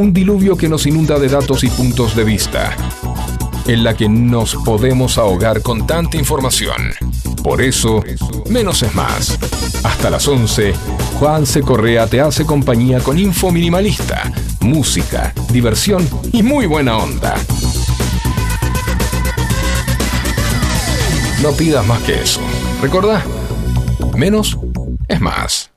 Un diluvio que nos inunda de datos y puntos de vista, en la que nos podemos ahogar con tanta información. Por eso, menos es más. Hasta las 11, Juan C. Correa te hace compañía con info minimalista, música, diversión y muy buena onda. No pidas más que eso. Recordá, menos es más.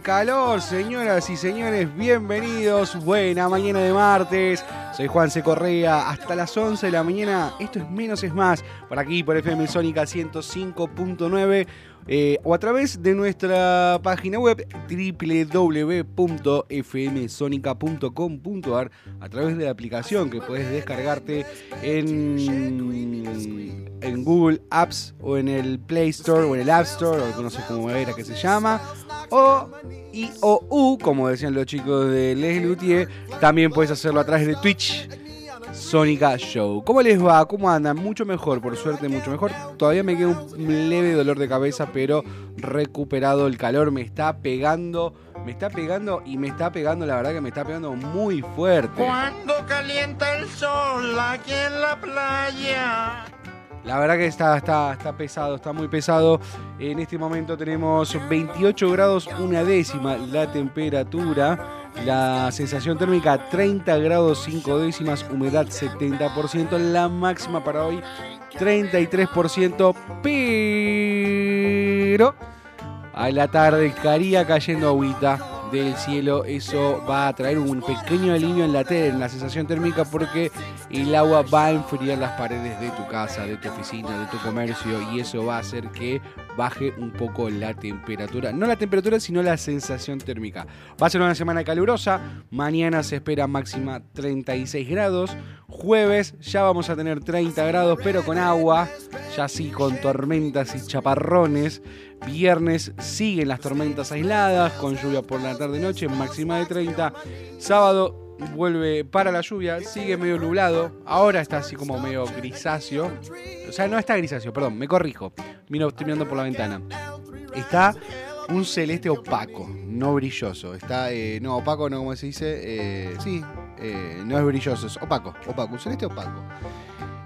Calor, señoras y señores, bienvenidos. Buena mañana de martes. Soy Juan C. Correa. Hasta las 11 de la mañana, esto es menos es más. Por aquí, por FM Sónica 105.9. eh, o a través de nuestra página web www.fmsonica.com.ar a través de la aplicación que puedes descargarte en, en Google Apps o en el Play Store o en el App Store o no sé cómo era que se llama. O I o U como decían los chicos de Les Luthier también puedes hacerlo a través de Twitch Sónica Show. ¿Cómo les va? ¿Cómo andan? Mucho mejor, por suerte, mucho mejor. Todavía me queda un leve dolor de cabeza, pero recuperado el calor. Me está pegando, me está pegando y me está pegando, la verdad que me está pegando muy fuerte. Cuando calienta el sol aquí en la playa. La verdad que está, está, está pesado, está muy pesado. En este momento tenemos 28 grados, una décima la temperatura. La sensación térmica 30 grados 5 décimas, humedad 70%, la máxima para hoy 33%, pero a la tarde estaría cayendo agüita del cielo, eso va a traer un pequeño alivio en la, en la sensación térmica porque el agua va a enfriar las paredes de tu casa, de tu oficina, de tu comercio y eso va a hacer que baje un poco la temperatura. No la temperatura, sino la sensación térmica. Va a ser una semana calurosa, mañana se espera máxima 36 grados, jueves ya vamos a tener 30 grados pero con agua, ya sí con tormentas y chaparrones. Viernes siguen las tormentas aisladas, con lluvia por la tarde-noche, máxima de 30. Sábado vuelve para la lluvia, sigue medio nublado. Ahora está así como medio grisáceo. O sea, no está grisáceo, perdón, me corrijo. Miro, estoy mirando por la ventana. Está un celeste opaco, no brilloso. Está, eh, no, opaco no, como se dice. eh, sí, eh, no es brilloso, es opaco, opaco, un celeste opaco.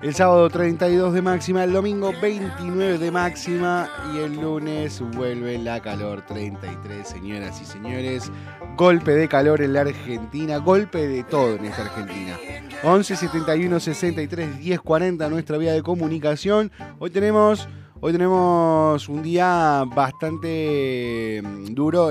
El sábado 32 de máxima, el domingo 29 de máxima y el lunes vuelve la calor 33, señoras y señores. Golpe de calor en la Argentina, golpe de todo en esta Argentina. 11 71 63 10 40 nuestra vía de comunicación. Hoy tenemos Hoy tenemos un día bastante mm, duro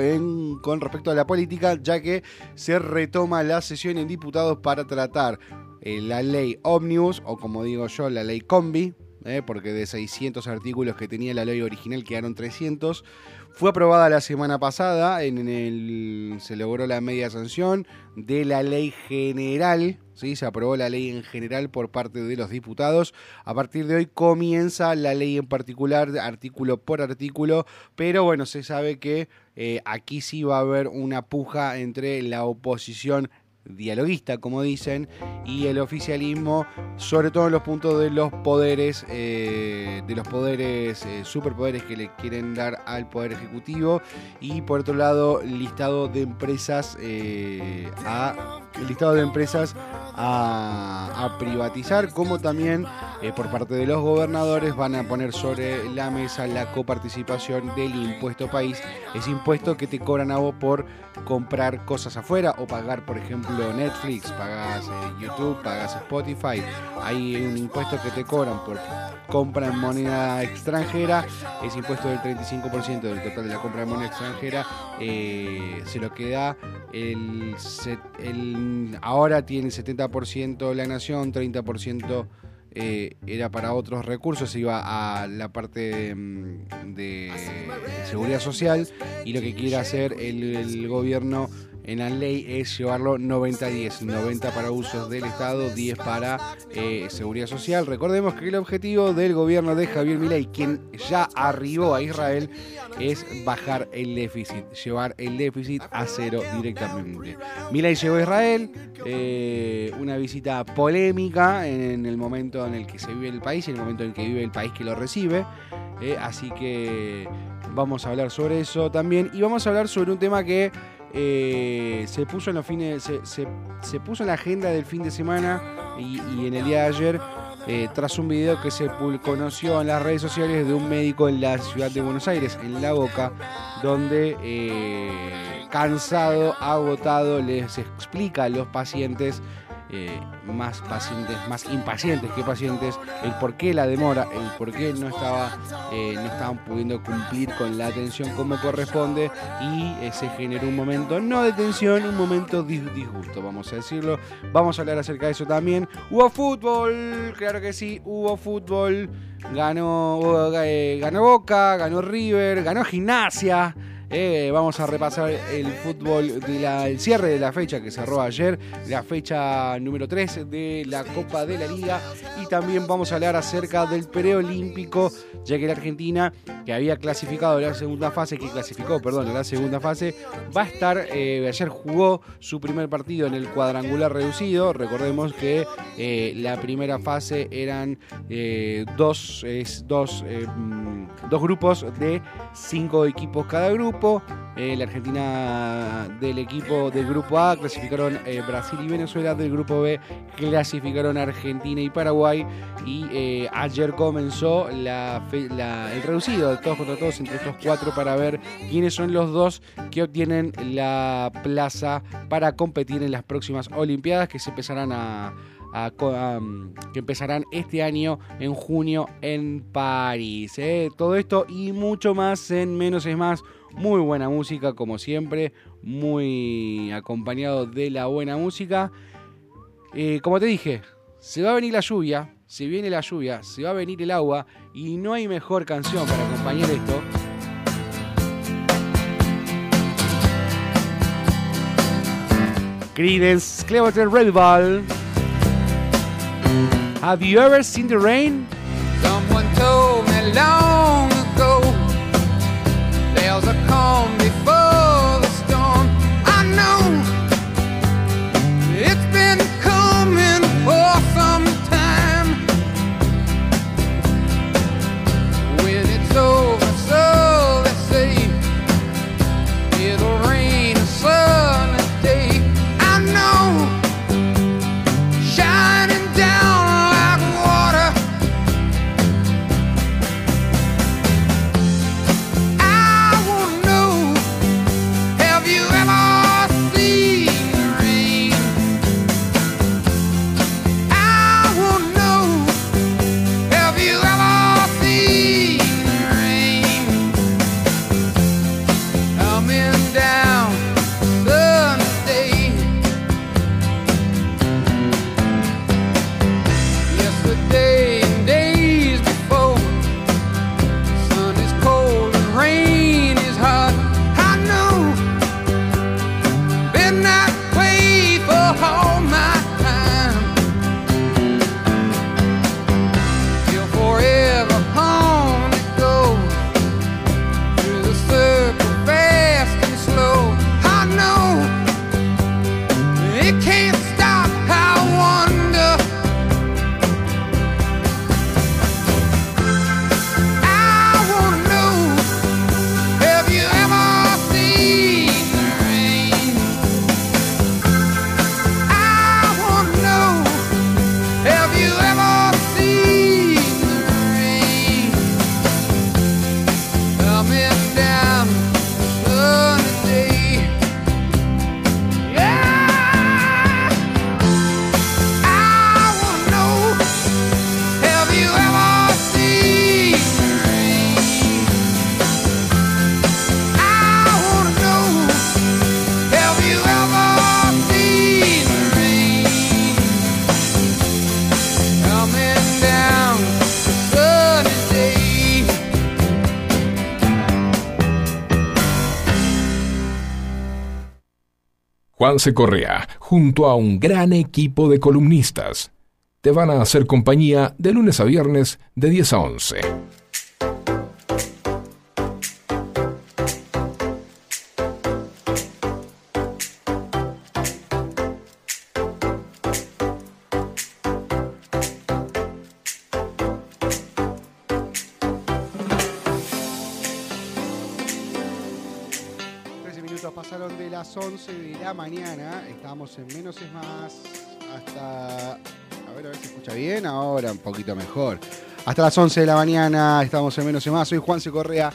con respecto a la política, ya que se retoma la sesión en diputados para tratar eh, la ley Omnibus, o como digo yo, la ley Combi, eh, porque de 600 artículos que tenía la ley original quedaron 300. Fue aprobada la semana pasada, en el, se logró la media sanción de la ley general, ¿sí? se aprobó la ley en general por parte de los diputados. A partir de hoy comienza la ley en particular, artículo por artículo, pero bueno, se sabe que eh, aquí sí va a haber una puja entre la oposición dialoguista, como dicen, y el oficialismo, sobre todo en los puntos de los poderes, eh, de los poderes, eh, superpoderes que le quieren dar al poder ejecutivo, y por otro lado, listado de empresas eh, a listado de empresas a, a privatizar, como también por parte de los gobernadores van a poner sobre la mesa la coparticipación del impuesto país, ese impuesto que te cobran a vos por comprar cosas afuera o pagar, por ejemplo, Netflix, pagas YouTube, pagas Spotify. Hay un impuesto que te cobran por compra en moneda extranjera. Ese impuesto del 35% del total de la compra de moneda extranjera eh, se lo queda el, el- ahora tiene 70% la nación, 30% eh, era para otros recursos, iba a la parte mm, de seguridad social y lo que quiere hacer el gobierno en la ley es llevarlo 90-10. 90 para usos del Estado, 10 para eh, seguridad social. Recordemos que el objetivo del gobierno de Javier Milei, quien ya arribó a Israel, es bajar el déficit, llevar el déficit a cero directamente. Milei llegó a Israel, eh, una visita polémica en el momento en el que se vive el país y en el momento en el que vive el país que lo recibe. eh, así que vamos a hablar sobre eso también y vamos a hablar sobre un tema que eh, se puso en los fines, se, se- puso en la agenda del fin de semana y, en el día de ayer eh, tras un video que se conoció en las redes sociales de un médico en la ciudad de Buenos Aires, en La Boca, donde eh, cansado, agotado, les explica a los pacientes, eh, más pacientes, más impacientes que pacientes, el por qué la demora, el por qué no, estaba, eh, no estaban pudiendo cumplir con la atención como corresponde y eh, se generó un momento no de tensión, un momento de disgusto, vamos a decirlo. Vamos a hablar acerca de eso también. Hubo fútbol, claro que sí, hubo fútbol. Ganó, eh, ganó Boca, ganó River, ganó Gimnasia. Eh, vamos a repasar el fútbol del cierre de la fecha que cerró ayer, la fecha número 3 de la Copa de la Liga. Y también vamos a hablar acerca del preolímpico, ya que la Argentina, que había clasificado la segunda fase, que clasificó, perdón, la segunda fase, va a estar, eh, ayer jugó su primer partido en el cuadrangular reducido. Recordemos que eh, la primera fase eran dos, dos, mm, dos grupos de cinco equipos cada grupo. Eh, la Argentina del equipo del grupo A clasificaron eh, Brasil y Venezuela, del grupo B clasificaron Argentina y Paraguay. Y eh, ayer comenzó el reducido de todos contra todos entre estos cuatro para ver quiénes son los dos que obtienen la plaza para competir en las próximas Olimpiadas que se empezarán a, mm, que empezarán este año en junio en París. Todo esto y mucho más en Menos es Más. Muy buena música, como siempre, muy acompañado de la buena música. Eh, como te dije, se va a venir la lluvia, se viene la lluvia, se va a venir el agua y no hay mejor canción para acompañar esto. Creedence Clearwater Revival. Have you ever seen the rain? Someone told me a calm Correa, junto a un gran equipo de columnistas, te van a hacer compañía de lunes a viernes de 10 a 11. 12 de la mañana. Estamos en Menos es Más hasta... A ver, a ver si escucha bien. Ahora un poquito mejor. Hasta las 11 de la mañana estamos en Menos es Más. Soy Juan C. Correa.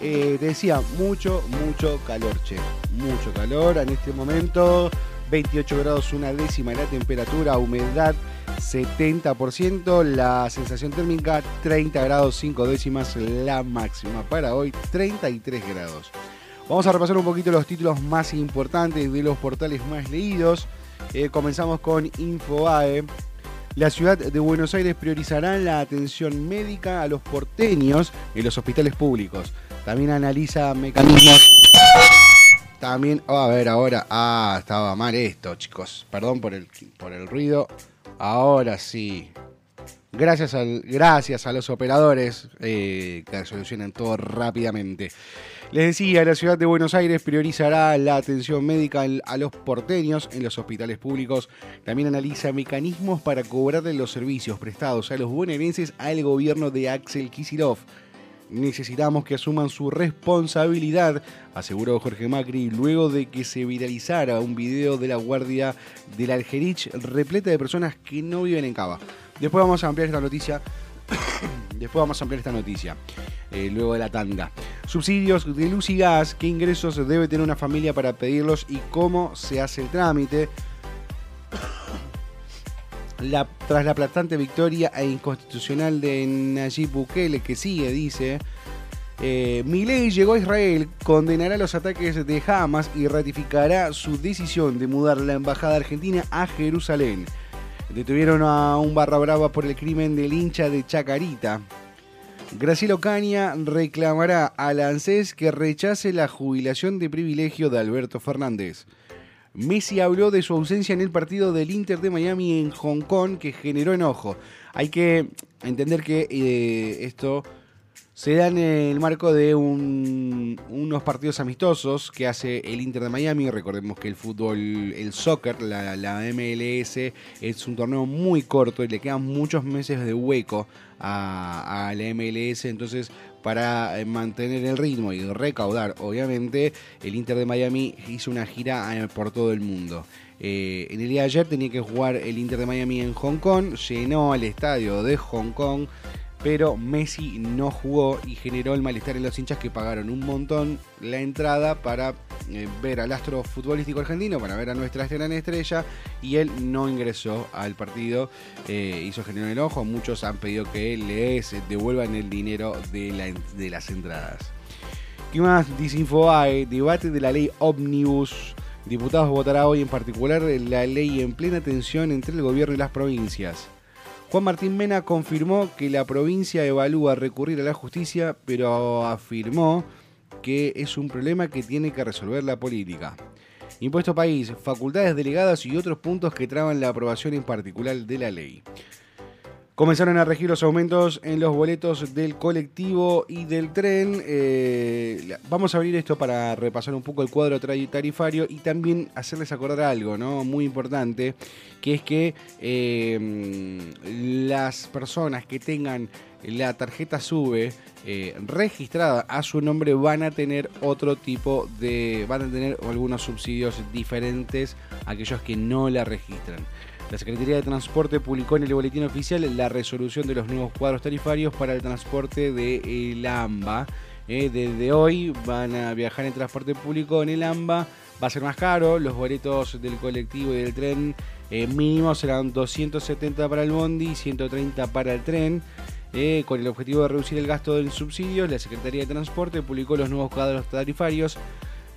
Eh, te decía, mucho, mucho calor, che. Mucho calor en este momento. 28 grados, una décima la temperatura, humedad 70%, la sensación térmica 30 grados, 5 décimas la máxima. Para hoy 33 grados. Vamos a repasar un poquito los títulos más importantes de los portales más leídos. Eh, comenzamos con Infobae. La ciudad de Buenos Aires priorizará la atención médica a los porteños en los hospitales públicos. También analiza mecanismos. También, oh, a ver, ahora. Ah, estaba mal esto, chicos. Perdón por el, por el ruido. Ahora sí. Gracias, al, gracias a los operadores eh, que solucionan todo rápidamente. Les decía, la ciudad de Buenos Aires priorizará la atención médica a los porteños en los hospitales públicos. También analiza mecanismos para cobrarle los servicios prestados a los bonaerenses al gobierno de Axel Kisilov. Necesitamos que asuman su responsabilidad, aseguró Jorge Macri luego de que se viralizara un video de la guardia del Algerich repleta de personas que no viven en Cava. Después vamos a ampliar esta noticia. Después vamos a ampliar esta noticia. eh, luego de la tanda. Subsidios de luz y gas. ¿Qué ingresos debe tener una familia para pedirlos y cómo se hace el trámite? Tras la aplastante victoria e inconstitucional de Nayib Bukele, que sigue, dice, eh, Milei llegó a Israel, condenará los ataques de Hamas y ratificará su decisión de mudar la embajada argentina a Jerusalén. Detuvieron a un barra brava por el crimen del hincha de Chacarita. Graciela Ocaña reclamará al ANSES que rechace la jubilación de privilegio de Alberto Fernández. Messi habló de su ausencia en el partido del Inter de Miami en Hong Kong que generó enojo. Hay que entender que eh, esto se da en el marco de un- unos partidos amistosos que hace el Inter de Miami. Recordemos que el fútbol, el soccer, la, MLS, es un torneo muy corto y le quedan muchos meses de hueco a, a la MLS. Entonces, para eh, mantener el ritmo y recaudar, obviamente, el Inter de Miami hizo una gira eh, por todo el mundo. Eh, en el día de ayer tenía que jugar el Inter de Miami en Hong Kong, llenó el estadio de Hong Kong pero Messi no jugó y generó el malestar en los hinchas que pagaron un montón la entrada para eh, ver al astro futbolístico argentino, para ver a nuestra gran estrella, y él no ingresó al partido, eh, hizo generar enojo, muchos han pedido que les devuelvan el dinero de, las entradas. ¿Qué más? Disinfobae, debate de la ley Omnibus. Diputados votará hoy en particular la ley en plena tensión entre el gobierno y las provincias. Juan Martín Mena confirmó que la provincia evalúa recurrir a la justicia, pero afirmó que es un problema que tiene que resolver la política. Impuesto país, facultades delegadas y otros puntos que traban la aprobación en particular de la ley. Comenzaron a regir los aumentos en los boletos del colectivo y del tren. Eh, vamos a abrir esto para repasar un poco el cuadro tarifario y también hacerles acordar algo ¿no? muy importante, que es que eh, las personas que tengan la tarjeta SUBE eh, registrada a su nombre van a tener otro tipo de... van a tener algunos subsidios diferentes a aquellos que no la registran. La Secretaría de Transporte publicó en el boletín oficial la resolución de los nuevos cuadros tarifarios para el transporte de el AMBA. Eh, desde hoy van a viajar en transporte público en el AMBA. Va a ser más caro. Los boletos del colectivo y del tren eh, mínimo serán 270 para el bondi y 130 para el tren. Eh, con el objetivo de reducir el gasto del subsidio, la Secretaría de Transporte publicó los nuevos cuadros tarifarios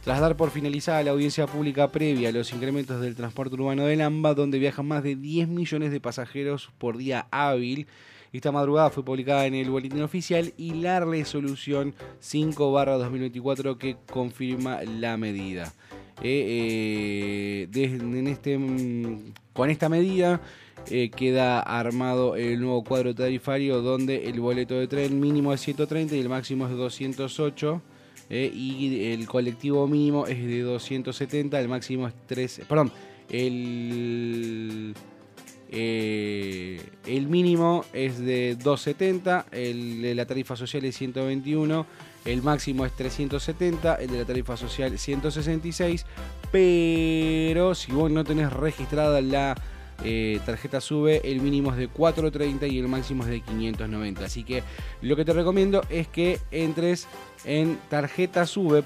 tras dar por finalizada la audiencia pública previa a los incrementos del transporte urbano del AMBA, donde viajan más de 10 millones de pasajeros por día hábil. Esta madrugada fue publicada en el boletín oficial y la resolución 5 2024 que confirma la medida. eh, eh, en este, mm, con esta medida eh, queda armado el nuevo cuadro tarifario donde el boleto de tren mínimo es 130 y el máximo es 208. Eh, y el colectivo mínimo es de 270, el máximo es 3. Perdón, el. eh, el mínimo es de 270, el de la tarifa social es 121, el máximo es 370, el de la tarifa social 166, pero si vos no tenés registrada la eh, tarjeta SUBE, el mínimo es de 430 y el máximo es de 590. Así que lo que te recomiendo es que entres en tarjetasube.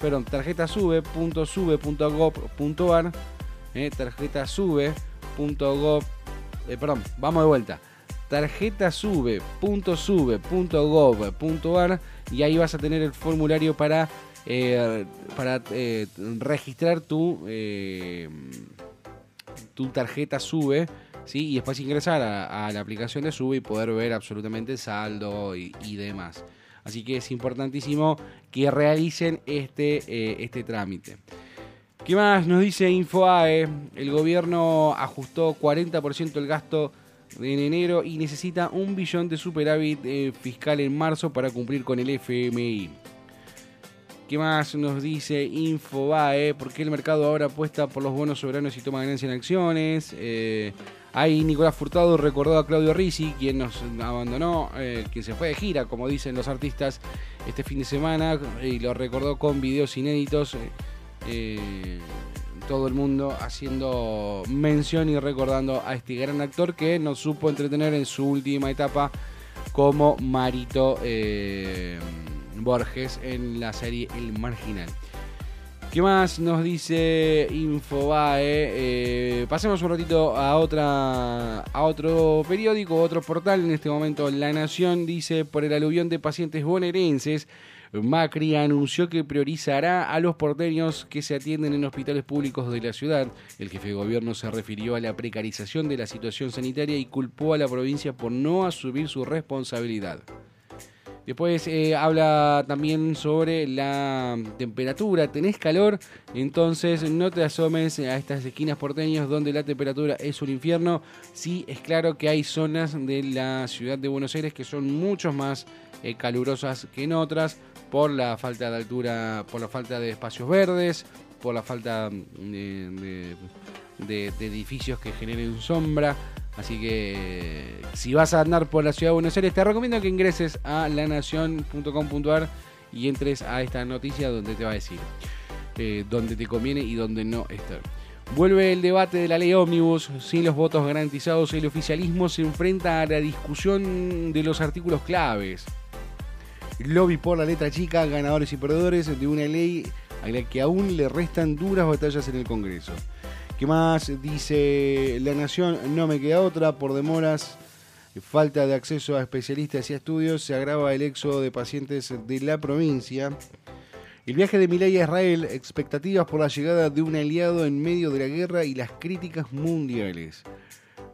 Perdón, tarjetasube.sube.gov.ar eh, tarjetasube.gov eh, perdón, vamos de vuelta tarjetasube.sube.gov.ar y ahí vas a tener el formulario para eh, para eh, registrar tu eh, tu tarjeta sube ¿sí? y después ingresar a, la aplicación de sube y poder ver absolutamente saldo y demás así que es importantísimo que realicen este eh, este trámite ¿Qué más nos dice InfoAE? El gobierno ajustó 40% el gasto en enero y necesita un billón de superávit eh, fiscal en marzo para cumplir con el FMI. ¿Qué más nos dice Infobae? ¿Por qué el mercado ahora apuesta por los bonos soberanos y toma ganancia en acciones? Eh, ahí Nicolás Furtado recordó a Claudio Risi, quien nos abandonó, eh, quien se fue de gira, como dicen los artistas, este fin de semana, y lo recordó con videos inéditos. eh, eh, todo el mundo haciendo mención y recordando a este gran actor que nos supo entretener en su última etapa como Marito Borges en la serie El Marginal. ¿Qué más nos dice Infobae? Eh, pasemos un ratito a otra a otro periódico, otro portal. En este momento La Nación dice por el aluvión de pacientes bonaerenses. Macri anunció que priorizará a los porteños que se atienden en hospitales públicos de la ciudad. El jefe de gobierno se refirió a la precarización de la situación sanitaria y culpó a la provincia por no asumir su responsabilidad. Después eh, habla también sobre la temperatura. ¿Tenés calor? Entonces no te asomes a estas esquinas porteñas donde la temperatura es un infierno. Sí, es claro que hay zonas de la ciudad de Buenos Aires que son mucho más eh, calurosas que en otras por la falta de altura, por la falta de espacios verdes, por la falta mm, de, de- de- de edificios que generen sombra. Así que si vas a andar por la ciudad de Buenos Aires, te recomiendo que ingreses a lanación.com.ar y entres a esta noticia donde te va a decir eh, dónde te conviene y dónde no estar. Vuelve el debate de la ley ómnibus. Sin los votos garantizados, el oficialismo se enfrenta a la discusión de los artículos claves. Lobby por la letra chica, ganadores y perdedores de una ley a la que aún le restan duras batallas en el Congreso. ¿Qué más dice La Nación? No me queda otra, por demoras, falta de acceso a especialistas y estudios, se agrava el éxodo de pacientes de la provincia. El viaje de Milei a Israel, expectativas por la llegada de un aliado en medio de la guerra y las críticas mundiales.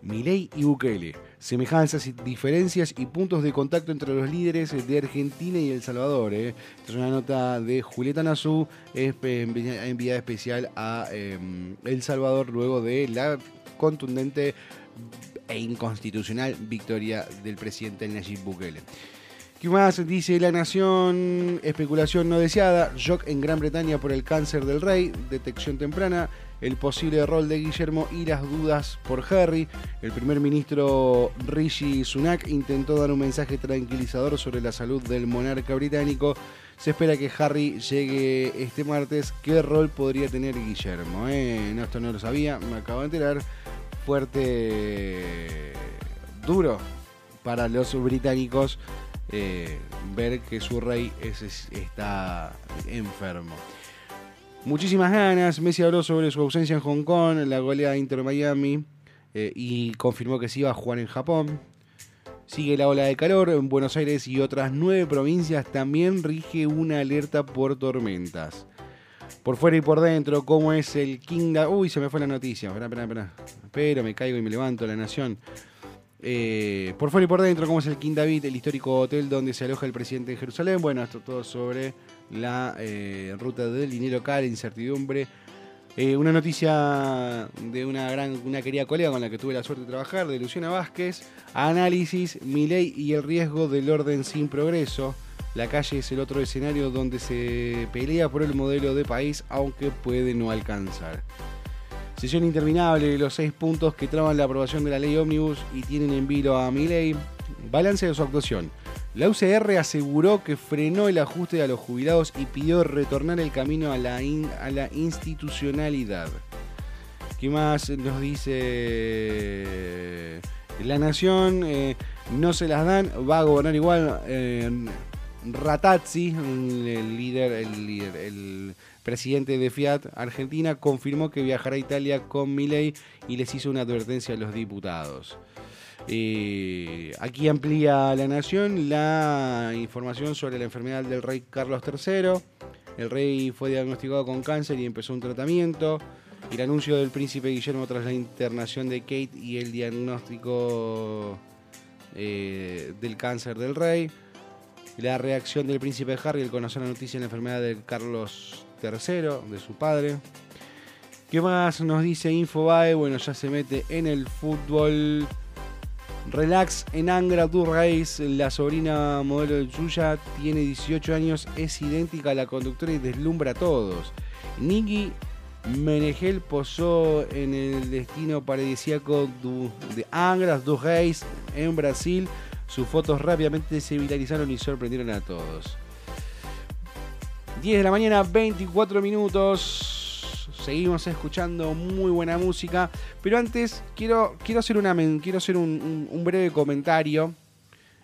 Milei y Bukele, semejanzas diferencias y puntos de contacto entre los líderes de Argentina y El Salvador. ¿eh? Es una nota de Julieta Nazú, eh, envi- enviada especial a eh, El Salvador luego de la contundente e inconstitucional victoria del presidente Nayib Bukele. ¿Qué más dice La Nación? Especulación no deseada. Shock en Gran Bretaña por el cáncer del rey. Detección temprana. El posible rol de Guillermo y las dudas por Harry. El primer ministro Rishi Sunak intentó dar un mensaje tranquilizador sobre la salud del monarca británico. Se espera que Harry llegue este martes. ¿Qué rol podría tener Guillermo? eh? No, esto no lo sabía, me acabo de enterar. Fuerte, duro para los británicos eh, ver que su rey es- es- está enfermo. Muchísimas ganas. Messi habló sobre su ausencia en Hong Kong, la goleada Inter Miami eh, y confirmó que sí iba a jugar en Japón. Sigue la ola de calor en Buenos Aires y otras nueve provincias. También rige una alerta por tormentas. Por fuera y por dentro, ¿cómo es el Kingdom? Uy, se me fue la noticia. Espera, espera, espera. Pero me caigo y me levanto, la nación. Eh, por fuera y por dentro, cómo es el King David, el histórico hotel donde se aloja el presidente de Jerusalén. Bueno, esto todo sobre la eh, ruta del dinero local, incertidumbre. Eh, una noticia de una gran, una querida colega con la que tuve la suerte de trabajar, de Luciana Vázquez. Análisis, mi ley y el riesgo del orden sin progreso. La calle es el otro escenario donde se pelea por el modelo de país, aunque puede no alcanzar. Sesión interminable de los seis puntos que traban la aprobación de la ley ómnibus y tienen en vilo a Milei. Balance de su actuación. La UCR aseguró que frenó el ajuste a los jubilados y pidió retornar el camino a la, a la institucionalidad. ¿Qué más nos dice la nación? Eh, no se las dan, va a gobernar igual. eh, Ratazzi, el líder, el líder, el presidente de Fiat Argentina, confirmó que viajará a Italia con Milei y les hizo una advertencia a los diputados. Eh, aquí amplía la nación la información sobre la enfermedad del rey Carlos III. El rey fue diagnosticado con cáncer y empezó un tratamiento. El anuncio del príncipe Guillermo tras la internación de Kate y el diagnóstico eh, del cáncer del rey. La reacción del príncipe Harry al conocer la noticia de la enfermedad de Carlos III, de su padre. ¿Qué más nos dice Infobae? Bueno, ya se mete en el fútbol. Relax en Angra do Reis, la sobrina modelo de Yuya, tiene 18 años, es idéntica a la conductora y deslumbra a todos. Nicky Menegel posó en el destino paradisíaco du- de Angra do Reis en Brasil. Sus fotos rápidamente se viralizaron y sorprendieron a todos. 10 de la mañana, 24 minutos. Seguimos escuchando muy buena música. Pero antes quiero, quiero hacer, una, quiero hacer un, breve comentario.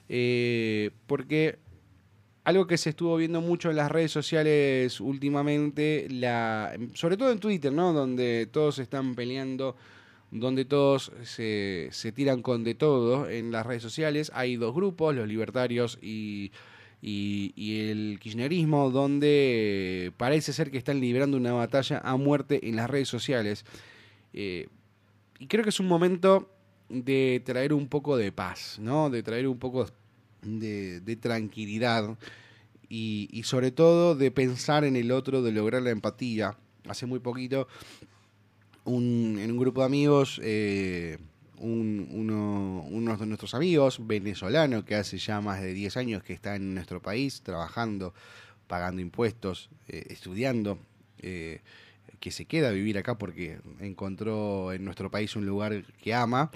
eh, porque algo que se estuvo viendo mucho en las redes sociales últimamente, sobre todo en Twitter, ¿no? Donde todos están peleando, donde todos se, se tiran con de todo en las redes sociales. Hay dos grupos, los libertarios y, y, el kirchnerismo, donde parece ser que están librando una batalla a muerte en las redes sociales. Eh, y creo que es un momento de traer un poco de paz, ¿no? De traer un poco de, tranquilidad y, y sobre todo de pensar en el otro, de lograr la empatía. Hace muy poquito, un- en un grupo de amigos, eh, un- uno, de nuestros amigos, venezolano, que hace ya más de 10 años que está en nuestro país, trabajando, pagando impuestos, eh, estudiando, eh, que se queda a vivir acá porque encontró en nuestro país un lugar que ama,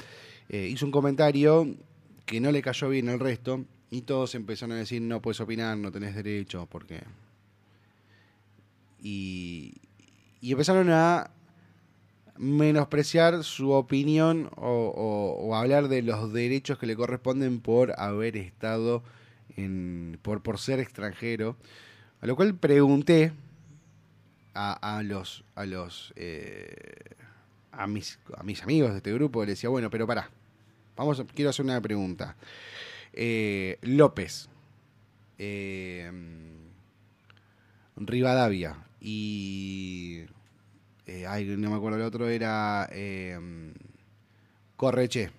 eh, hizo un comentario que no le cayó bien al resto y todos empezaron a decir no puedes opinar, no tenés derecho, porque... Y, y empezaron a menospreciar su opinión o, hablar de los derechos que le corresponden por haber estado en, por, por ser extranjero. A lo cual pregunté a, los a los eh, a mis a mis amigos de este grupo, le decía, bueno, pero pará, vamos, quiero hacer una pregunta. Eh, López, eh, Rivadavia y eh, ay, no me acuerdo el otro era eh, Correche.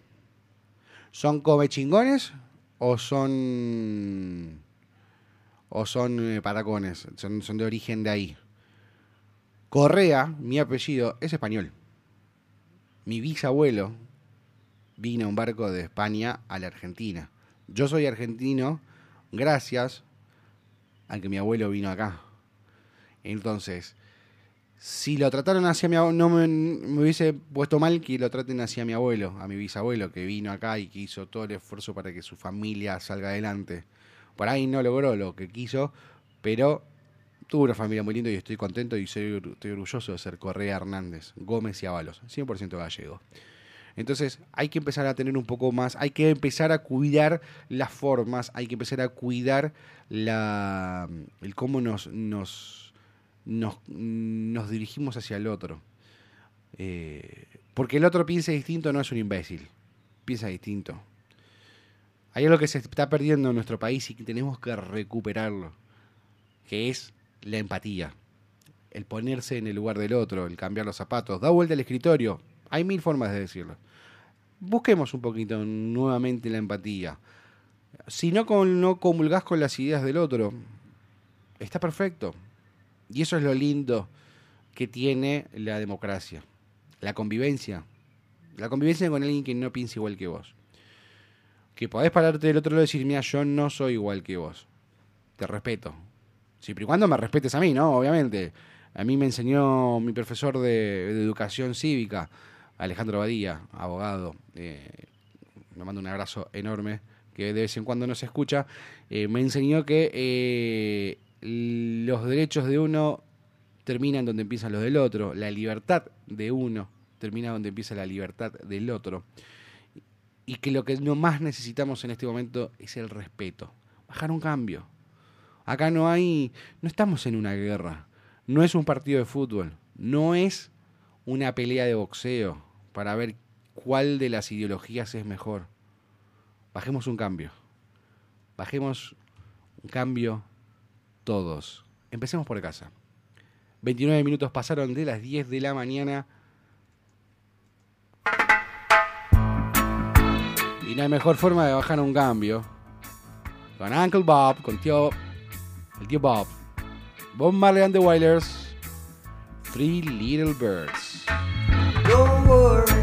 ¿Son come chingones o son o son eh, paracones? Son, son de origen de ahí. Correa, mi apellido, es español. Mi bisabuelo vino en un barco de España a la Argentina. Yo soy argentino gracias a que mi abuelo vino acá. Entonces, si lo trataron hacia mi abuelo, no me, hubiese puesto mal que lo traten hacia mi abuelo, a mi bisabuelo, que vino acá y que hizo todo el esfuerzo para que su familia salga adelante. Por ahí no logró lo que quiso, pero tuvo una familia muy linda y estoy contento y estoy orgulloso de ser Correa Hernández, Gómez y Ábalos, 100% gallego. Entonces hay que empezar a tener un poco más, hay que empezar a cuidar las formas, hay que empezar a cuidar la, el cómo nos, nos, nos, nos dirigimos hacia el otro. Eh, porque el otro piensa distinto no es un imbécil, piensa distinto. Hay algo que se está perdiendo en nuestro país y que tenemos que recuperarlo, que es la empatía. El ponerse en el lugar del otro, el cambiar los zapatos, da vuelta al escritorio. Hay mil formas de decirlo. busquemos un poquito nuevamente la empatía. Si no, no comulgás con las ideas del otro, está perfecto. Y eso es lo lindo que tiene la democracia, la convivencia. La convivencia con alguien que no piensa igual que vos. Que podés pararte del otro lado y decir, mira, yo no soy igual que vos. Te respeto. Siempre y cuando me respetes a mí, ¿no? Obviamente. A mí me enseñó mi profesor de, educación cívica, Alejandro Badía, abogado. eh, me mando un abrazo enorme, que de vez en cuando nos escucha. eh, me enseñó que eh, los derechos de uno terminan donde empiezan los del otro. La libertad de uno termina donde empieza la libertad del otro. Y que lo que no más necesitamos en este momento es el respeto. Bajar un cambio. Acá no hay, no estamos en una guerra. No es un partido de fútbol. No es una pelea de boxeo para ver cuál de las ideologías es mejor. Bajemos un cambio. Bajemos un cambio todos. Empecemos por casa. 29 minutos pasaron de las 10 de la mañana. Y no hay mejor forma de bajar un cambio. Con Uncle Bob, con tío. El tío Bob. Bob Marley and the Wailers. Three Little Birds. Don't worry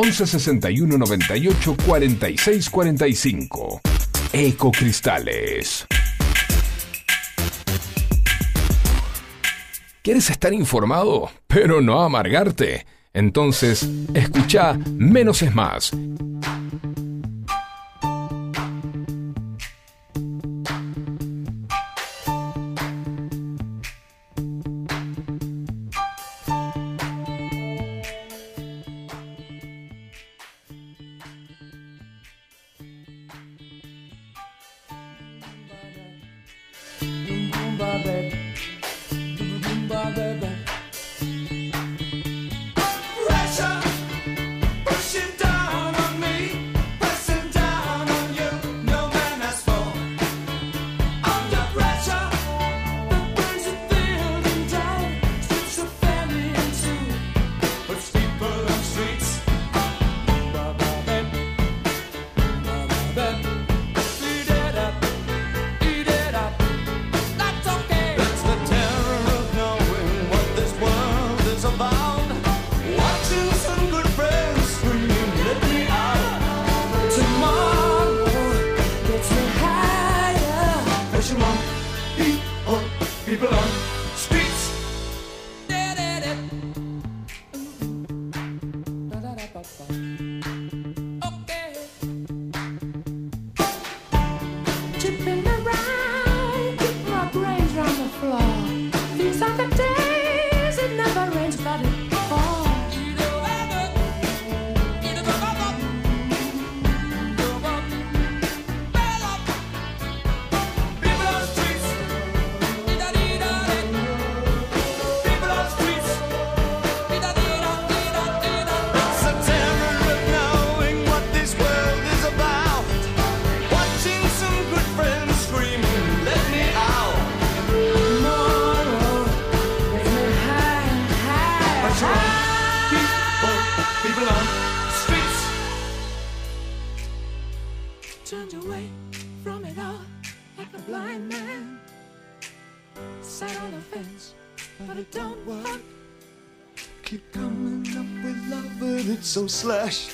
11 61 98 Ecocristales. ¿Quieres estar informado, pero no amargarte? Entonces, escucha Menos es Más. Bye.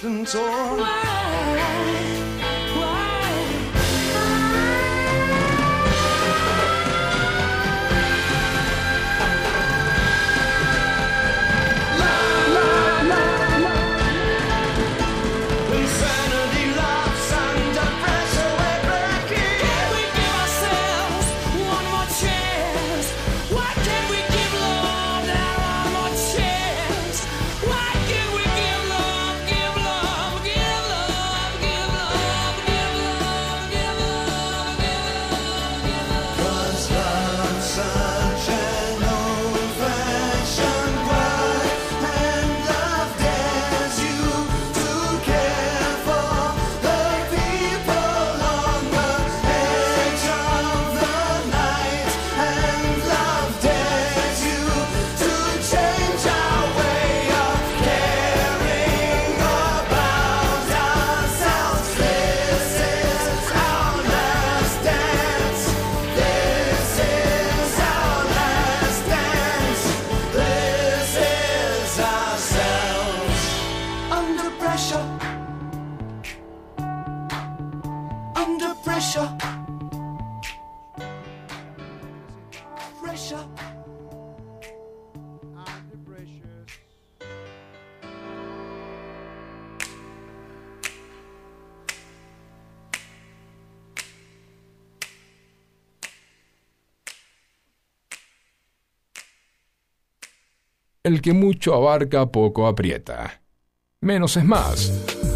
distance or El que mucho abarca poco aprieta. Menos es más.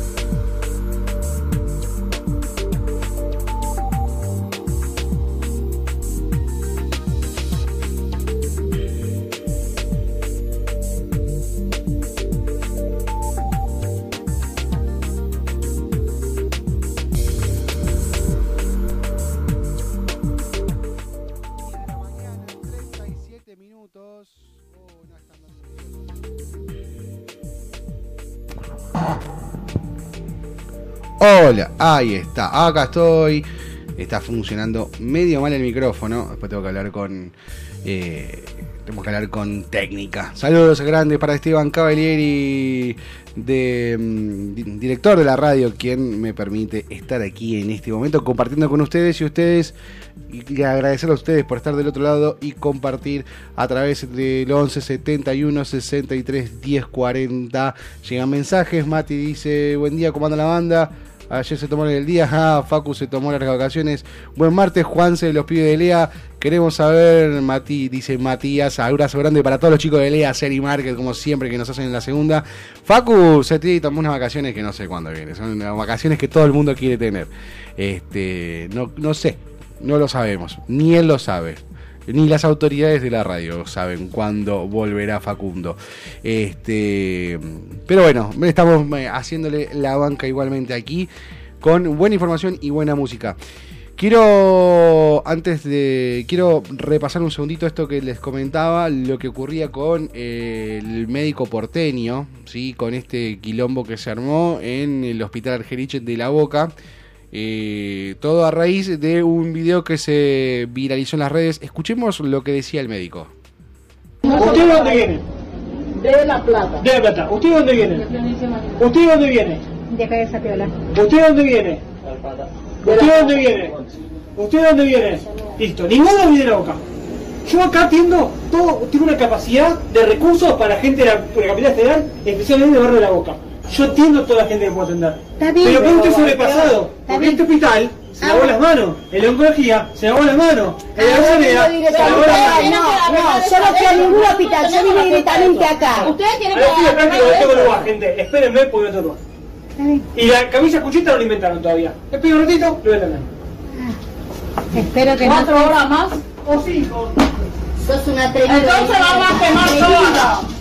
Hola, ahí está, acá estoy. Está funcionando medio mal el micrófono. Después tengo que hablar con. eh, que hablar con técnica. Saludos grandes para Esteban Cavalieri, mm, di- director de la radio, quien me permite estar aquí en este momento compartiendo con ustedes y ustedes. Y agradecer a ustedes por estar del otro lado y compartir a través del 11 71 63 10 40. Llegan mensajes. Mati dice: Buen día, ¿cómo anda la banda? Ayer se tomó el día, Facu se tomó largas vacaciones. Buen martes, Juanse los pibes de Lea. Queremos saber, Mati, dice Matías, abrazo grande para todos los chicos de Lea, Seri Market, como siempre, que nos hacen en la segunda. Facu se tomó unas vacaciones que no sé cuándo viene, son las vacaciones que todo el mundo quiere tener. Este, no, no sé, no lo sabemos, ni él lo sabe. Ni las autoridades de la radio saben cuándo volverá Facundo. Este, pero bueno, estamos eh, haciéndole la banca igualmente aquí con buena información y buena música. Quiero, antes de, quiero repasar un segundito esto que les comentaba, lo que ocurría con eh, el médico porteño, ¿sí? con este quilombo que se armó en el hospital Argerich de La Boca. Eh, todo a raíz de un video que se viralizó en las redes. Escuchemos lo que decía el médico. ¿Usted de dónde viene? De La Plata. De La Plata. ¿Usted de dónde viene? ¿Usted de dónde viene? De Calle Sapiola. ¿Usted de dónde viene? ¿Usted de dónde viene? ¿Usted de dónde viene? Listo, ninguno viene de la boca. Yo acá atiendo todo, tengo una capacidad de recursos para gente de la, de la capital federal, especialmente del barrio de la boca. Yo atiendo a toda la gente que puedo atender. Está bien, pero ¿por pero- usted sobrepasado? Está Porque bien. este hospital se Ah, lavó bueno. las manos. En la oncología se lavó las manos. En la Ah, sanidad vos se lavó las manos. No, no, yo no fui a ningún hospital, yo vine directamente acá. Ustedes tienen que acá que lo tengo lugar, gente. Espérenme porque no tengo lugar. Y la camisa cuchita no la inventaron todavía. Les pido un ratito, lo voy a tener. Espero que cuatro no. horas más. O cinco. Sos una atrevida. Entonces vamos a quemar todo.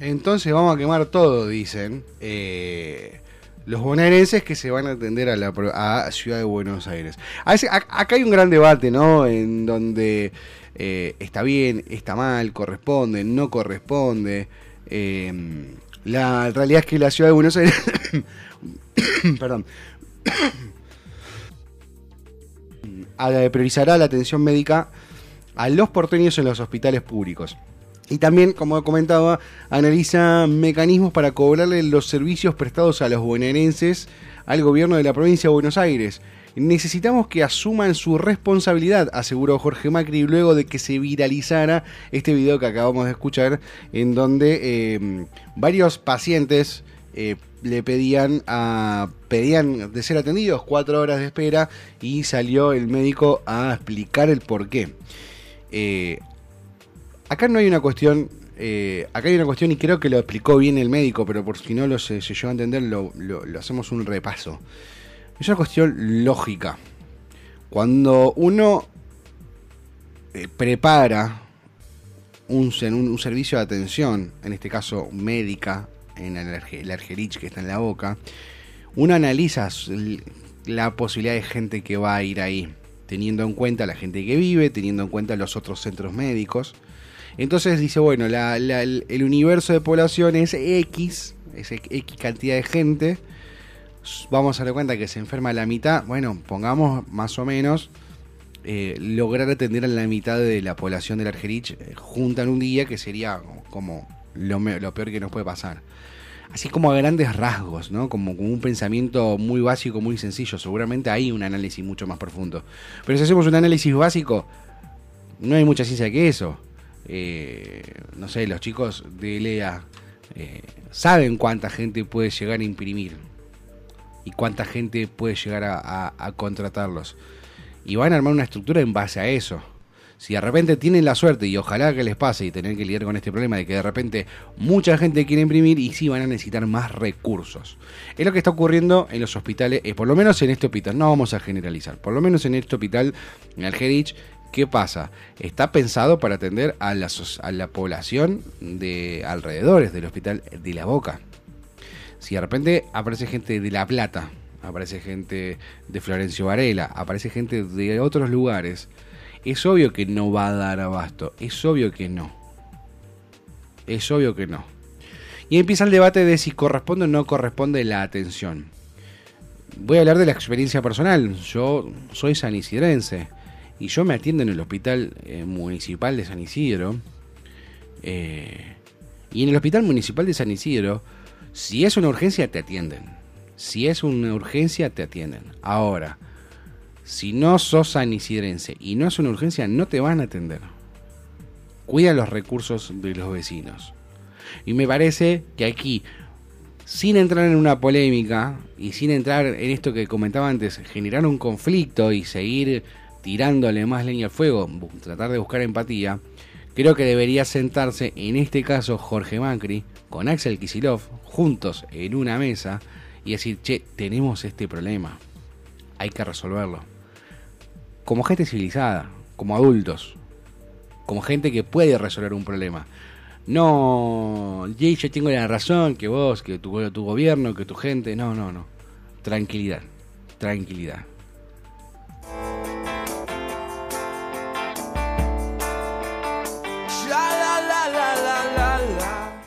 Entonces vamos a quemar todo, dicen. eh, los bonaerenses que se van a atender a la a Ciudad de Buenos Aires. A acá hay un gran debate, ¿no? En donde eh, está bien, está mal, corresponde, no corresponde. Eh, la realidad es que la Ciudad de Buenos Aires... perdón. priorizará la atención médica a los porteños en los hospitales públicos. Y también, como comentaba, analiza mecanismos para cobrarle los servicios prestados a los bonaerenses al gobierno de la provincia de Buenos Aires. Necesitamos que asuman su responsabilidad, aseguró Jorge Macri luego de que se viralizara este video que acabamos de escuchar, en donde eh, varios pacientes eh, le pedían a pedían de ser atendidos cuatro horas de espera y salió el médico a explicar el por qué. Eh, acá no hay una cuestión. eh, acá hay una cuestión y creo que lo explicó bien el médico, pero por si no lo se, se llegó a entender, lo, hacemos un repaso. Es una cuestión lógica. Cuando uno eh, prepara un, un- servicio de atención, en este caso médica, en el, el Argerich que está en la boca, uno analiza la posibilidad de gente que va a ir ahí, teniendo en cuenta la gente que vive, teniendo en cuenta los otros centros médicos. Entonces dice, bueno, la- la- el universo de población es X, es X cantidad de gente. Vamos a dar cuenta que se enferma la mitad. Bueno, pongamos más o menos eh, lograr atender a la mitad de la población del Argerich eh, junta en un día, que sería como lo peor que nos puede pasar. Así como a grandes rasgos, ¿no? Como, como un pensamiento muy básico, muy sencillo. Seguramente hay un análisis mucho más profundo. Pero si hacemos un análisis básico, no hay mucha ciencia que eso. Eh, no sé, los chicos de LEA eh, saben cuánta gente puede llegar a imprimir y cuánta gente puede llegar a, contratarlos. Y van a armar una estructura en base a eso. Si de repente tienen la suerte, y ojalá que les pase, y tener que lidiar con este problema de que de repente mucha gente quiere imprimir y sí van a necesitar más recursos. Es lo que está ocurriendo en los hospitales, eh, por lo menos en este hospital, no vamos a generalizar, por lo menos en este hospital, en Algerich, ¿qué pasa? Está pensado para atender a la, población de alrededores del hospital de La Boca. Si de repente aparece gente de La Plata, aparece gente de Florencio Varela, aparece gente de otros lugares, es obvio que no va a dar abasto, es obvio que no. Es obvio que no. Y empieza el debate de si corresponde o no corresponde la atención. voy a hablar de la experiencia personal. Yo soy sanisidrense y yo me atiendo en el hospital eh, municipal de San Isidro. Eh, y en el hospital municipal de San Isidro, si es una urgencia, te atienden. Si es una urgencia, te atienden. Ahora, si no sos sanisidrense y no es una urgencia, no te van a atender. Cuida los recursos de los vecinos. Y me parece que aquí, sin entrar en una polémica y sin entrar en esto que comentaba antes, generar un conflicto y seguir tirándole más leña al fuego, tratar de buscar empatía, creo que debería sentarse, en este caso Jorge Macri, con Axel Kisilov, juntos en una mesa y decir, che, tenemos este problema, hay que resolverlo. Como gente civilizada, como adultos, como gente que puede resolver un problema. No, Jay, yo tengo la razón, que vos, que tu, tu gobierno, que tu gente. No, no, no. Tranquilidad, tranquilidad.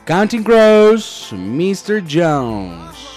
Counting Crows, Mr. Jones.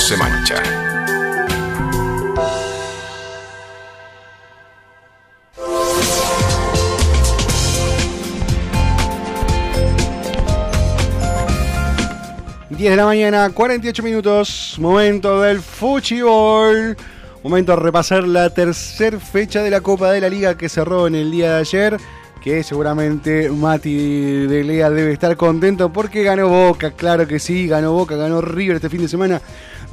Se mancha. ...10 de la mañana, 48 minutos... ...momento del Fuchibol... ...momento de repasar la tercera fecha de la Copa de la Liga... ...que cerró en el día de ayer... ...que seguramente Mati de Lea debe estar contento... ...porque ganó Boca, claro que sí... ...ganó Boca, ganó River este fin de semana...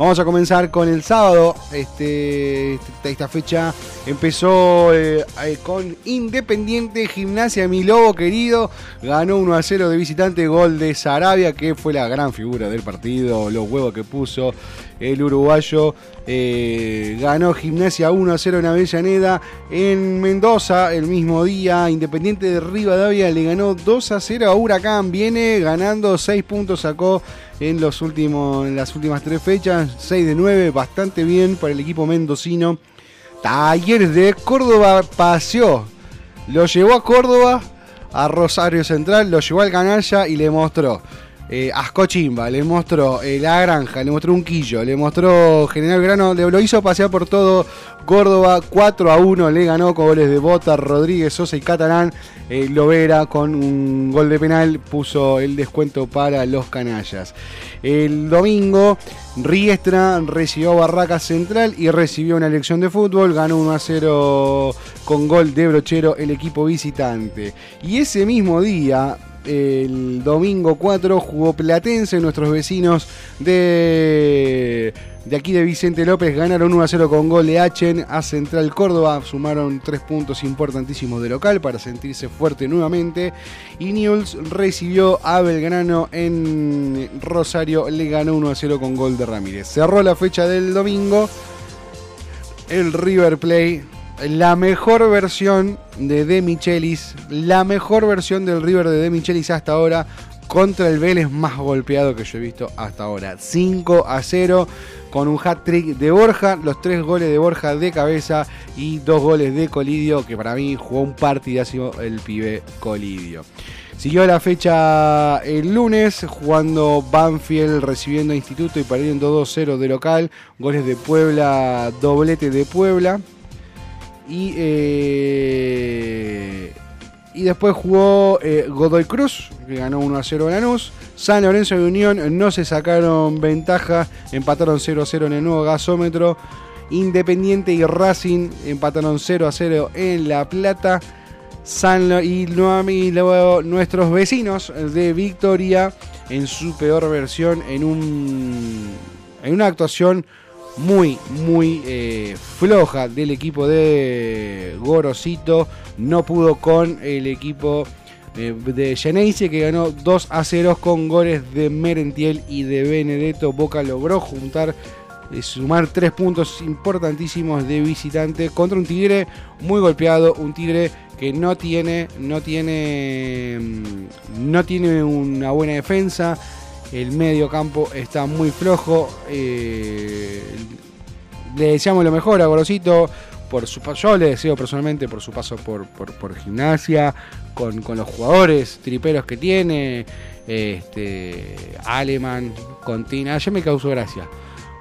Vamos a comenzar con el sábado. Este, esta fecha empezó eh, eh, con Independiente Gimnasia, mi lobo querido. Ganó 1 a 0 de visitante, gol de Sarabia, que fue la gran figura del partido. Los huevos que puso el uruguayo. Eh, ganó Gimnasia 1 a 0 en Avellaneda. En Mendoza, el mismo día, Independiente de Rivadavia le ganó 2 a 0 a Huracán. Viene ganando 6 puntos, sacó en, los últimos, en las últimas tres fechas. 6 de 9, bastante bien para el equipo mendocino. Talleres de Córdoba paseó. Lo llevó a Córdoba, a Rosario Central, lo llevó al Canalla y le mostró. Eh, Ascochimba, le mostró eh, La Granja, le mostró un quillo, le mostró General Grano, le, lo hizo pasear por todo Córdoba, 4 a 1 le ganó con goles de Bota, Rodríguez, Sosa y Catalán. Eh, Lovera con un gol de penal puso el descuento para los canallas. El domingo, Riestra recibió Barracas Central y recibió una elección de fútbol. Ganó 1 a 0 con gol de Brochero el equipo visitante. Y ese mismo día, el domingo 4 jugó Platense, nuestros vecinos de, de aquí de Vicente López ganaron 1 a 0 con gol de Achen a Central Córdoba, sumaron tres puntos importantísimos de local para sentirse fuerte nuevamente y Newell's recibió a Belgrano en Rosario, le ganó 1 a 0 con gol de Ramírez. Cerró la fecha del domingo el River Play la mejor versión de De Michelis, la mejor versión del River de De Michelis hasta ahora contra el Vélez más golpeado que yo he visto hasta ahora. 5 a 0 con un hat-trick de Borja, los tres goles de Borja de cabeza y dos goles de Colidio, que para mí jugó un partidazo el pibe Colidio. Siguió la fecha el lunes, jugando Banfield recibiendo a Instituto y perdiendo 2-0 de local. Goles de Puebla, doblete de Puebla. Y, eh, y después jugó eh, Godoy Cruz, que ganó 1 a 0 a Lanús. San Lorenzo de Unión no se sacaron ventaja, empataron 0 a 0 en el nuevo gasómetro. Independiente y Racing empataron 0 a 0 en La Plata. San y, y luego nuestros vecinos de Victoria en su peor versión en un en una actuación muy muy eh, floja del equipo de Gorosito no pudo con el equipo eh, de Geneise que ganó 2 a 0 con goles de Merentiel y de Benedetto Boca logró juntar eh, sumar tres puntos importantísimos de visitante contra un Tigre muy golpeado, un Tigre que no tiene, no tiene, mm, no tiene una buena defensa. El medio campo está muy flojo. eh, le deseamos lo mejor a Gorosito. Por su, yo le deseo personalmente por su paso por, por, por gimnasia, con, con los jugadores triperos que tiene, este, Aleman, Contina. Ayer me causó gracia.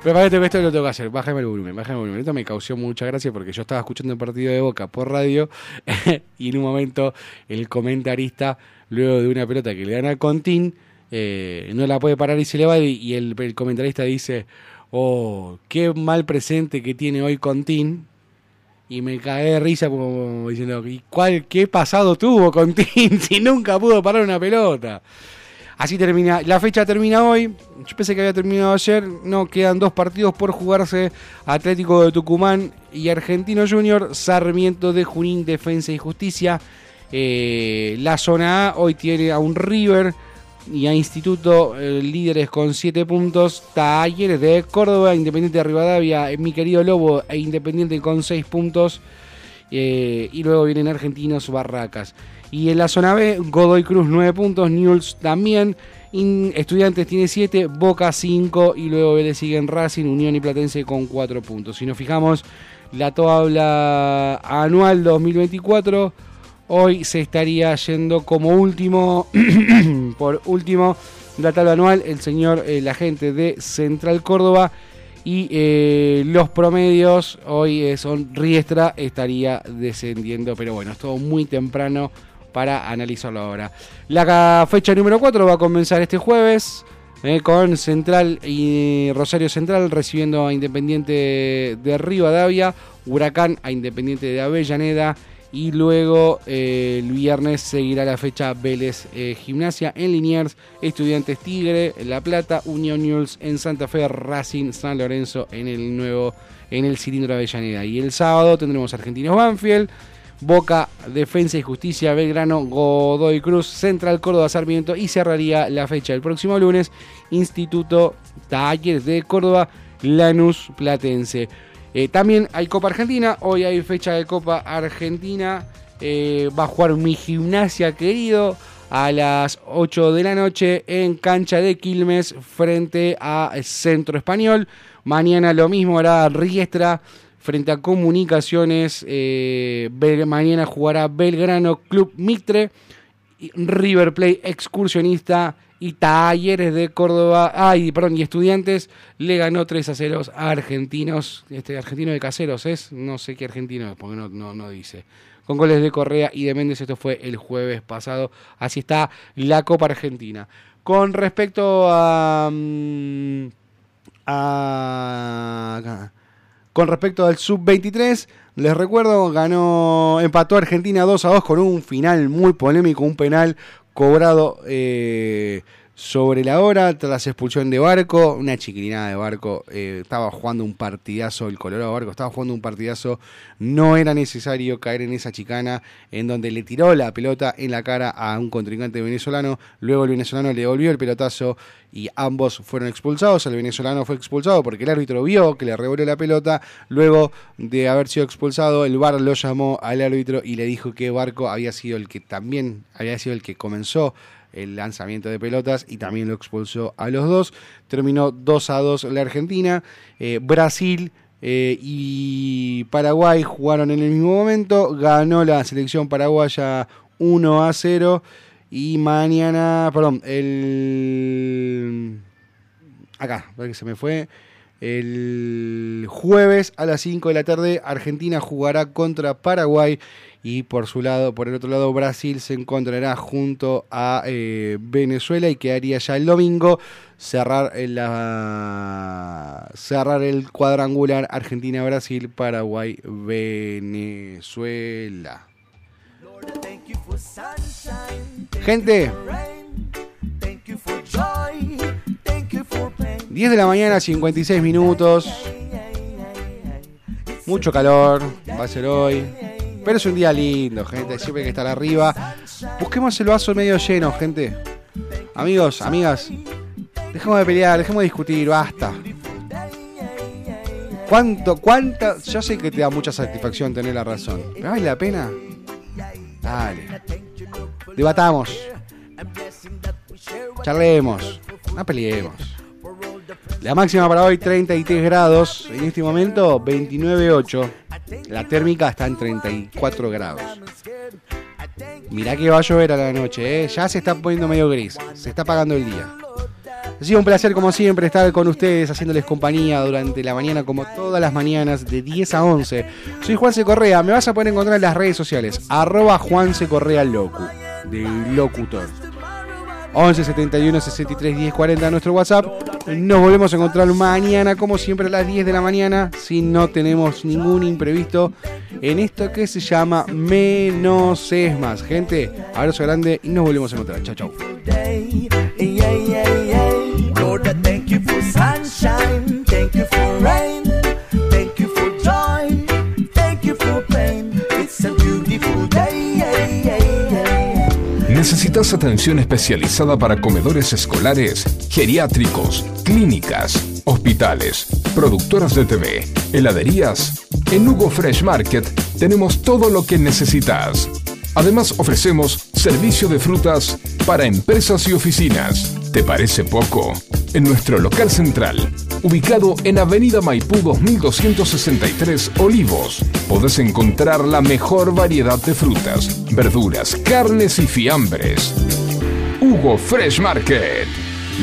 Pero para que esto lo tengo que hacer. Bájame el volumen, bájame el volumen. Esto me causó mucha gracia porque yo estaba escuchando el partido de Boca por radio y en un momento el comentarista, luego de una pelota que le dan a Contín, eh, no la puede parar y se le va y, el comentarista dice, oh, qué mal presente que tiene hoy Contín. Y me cagué de risa como diciendo, ¿y cuál, qué pasado tuvo Contín si nunca pudo parar una pelota? Así termina, la fecha termina hoy. Yo pensé que había terminado ayer. No, quedan dos partidos por jugarse. Atlético de Tucumán y Argentino Junior. Sarmiento de Junín, Defensa y Justicia. Eh, la zona A hoy tiene a un River y a Instituto eh, líderes con 7 puntos. Talleres de Córdoba, Independiente de Rivadavia, eh, mi querido Lobo e Independiente con 6 puntos. Eh, y luego vienen Argentinos Barracas. Y en la zona B, Godoy Cruz 9 puntos, Newell's también. Estudiantes tiene 7, Boca 5 y luego le siguen Racing, Unión y Platense con 4 puntos. Si nos fijamos, la tabla anual 2024, hoy se estaría yendo como último, por último, la tabla anual el señor, el agente de Central Córdoba. Y eh, los promedios hoy eh, son Riestra estaría descendiendo, pero bueno, es todo muy temprano para analizarlo ahora. La fecha número 4 va a comenzar este jueves eh, con Central y Rosario Central recibiendo a Independiente de Rivadavia, Huracán a Independiente de Avellaneda y luego eh, el viernes seguirá la fecha Vélez eh, Gimnasia en Liniers, Estudiantes Tigre La Plata, Unión News en Santa Fe, Racing San Lorenzo en el nuevo en el cilindro Avellaneda. Y el sábado tendremos Argentinos Banfield, Boca, Defensa y Justicia, Belgrano, Godoy Cruz, Central Córdoba, Sarmiento y cerraría la fecha del próximo lunes, Instituto Talleres de Córdoba, Lanús Platense. Eh, también hay Copa Argentina, hoy hay fecha de Copa Argentina, eh, va a jugar mi gimnasia querido a las 8 de la noche en cancha de Quilmes frente a Centro Español. Mañana lo mismo hará Riestra frente a Comunicaciones. eh, mañana jugará Belgrano Club Mitre, River Plate Excursionista y Talleres de Córdoba. Ay, perdón, y Estudiantes le ganó 3 a 0 a Argentinos. Este argentino de Caseros es, no sé qué argentino es, porque no, no, no dice. Con goles de Correa y de Méndez, esto fue el jueves pasado. Así está la Copa Argentina. Con respecto a. mm, a con respecto al sub-23, les recuerdo, ganó, empató Argentina 2 a 2 con un final muy polémico, un penal cobrado eh, sobre la hora tras expulsión de Barco, una chiquilinada de Barco, eh, estaba jugando un partidazo, el Colorado Barco estaba jugando un partidazo, no era necesario caer en esa chicana en donde le tiró la pelota en la cara a un contrincante venezolano, luego el venezolano le devolvió el pelotazo y ambos fueron expulsados. El venezolano fue expulsado porque el árbitro vio que le revolvió la pelota. Luego de haber sido expulsado, el VAR lo llamó al árbitro y le dijo que Barco había sido el que también había sido el que comenzó el lanzamiento de pelotas y también lo expulsó a los dos. Terminó 2 a 2 la Argentina. Eh, Brasil eh, y Paraguay jugaron en el mismo momento. Ganó la selección paraguaya 1 a 0. Y mañana, perdón, el. Acá, para que se me fue. El jueves a las 5 de la tarde, Argentina jugará contra Paraguay. Y por su lado, por el otro lado, Brasil se encontrará junto a eh, Venezuela y quedaría ya el domingo cerrar la, cerrar el cuadrangular Argentina-Brasil, Paraguay-Venezuela. Gente, 10 de la mañana, 56 minutos. Mucho calor, va a ser hoy. Pero es un día lindo, gente. Siempre hay que estar arriba. Busquemos el vaso medio lleno, gente. Amigos, amigas. Dejemos de pelear, dejemos de discutir, basta. ¿Cuánto, cuánta? Yo sé que te da mucha satisfacción tener la razón. ¿Pero vale la pena? Dale. Debatamos. Charlemos. No peleemos. La máxima para hoy 33 grados. En este momento 29.8. La térmica está en 34 grados. Mirá que va a llover a la noche, ¿eh? ya se está poniendo medio gris. Se está apagando el día. Ha sido un placer como siempre estar con ustedes haciéndoles compañía durante la mañana como todas las mañanas de 10 a 11. Soy Juanse Correa, me vas a poder encontrar en las redes sociales arroba Juanse Correa Locu, de locutor. 11 71 63 10 40 nuestro WhatsApp. Nos volvemos a encontrar mañana, como siempre, a las 10 de la mañana, si no tenemos ningún imprevisto en esto que se llama Menos es más. Gente, abrazo grande y nos volvemos a encontrar. Chao, chao. ¿Necesitas atención especializada para comedores escolares, geriátricos, clínicas, hospitales, productoras de TV, heladerías? En Hugo Fresh Market tenemos todo lo que necesitas. Además ofrecemos servicio de frutas para empresas y oficinas. ¿Te parece poco? En nuestro local central, ubicado en Avenida Maipú 2263 Olivos, podés encontrar la mejor variedad de frutas, verduras, carnes y fiambres. Hugo Fresh Market.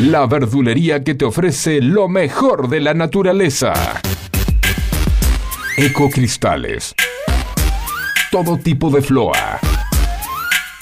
La verdulería que te ofrece lo mejor de la naturaleza. Ecocristales. Todo tipo de floa.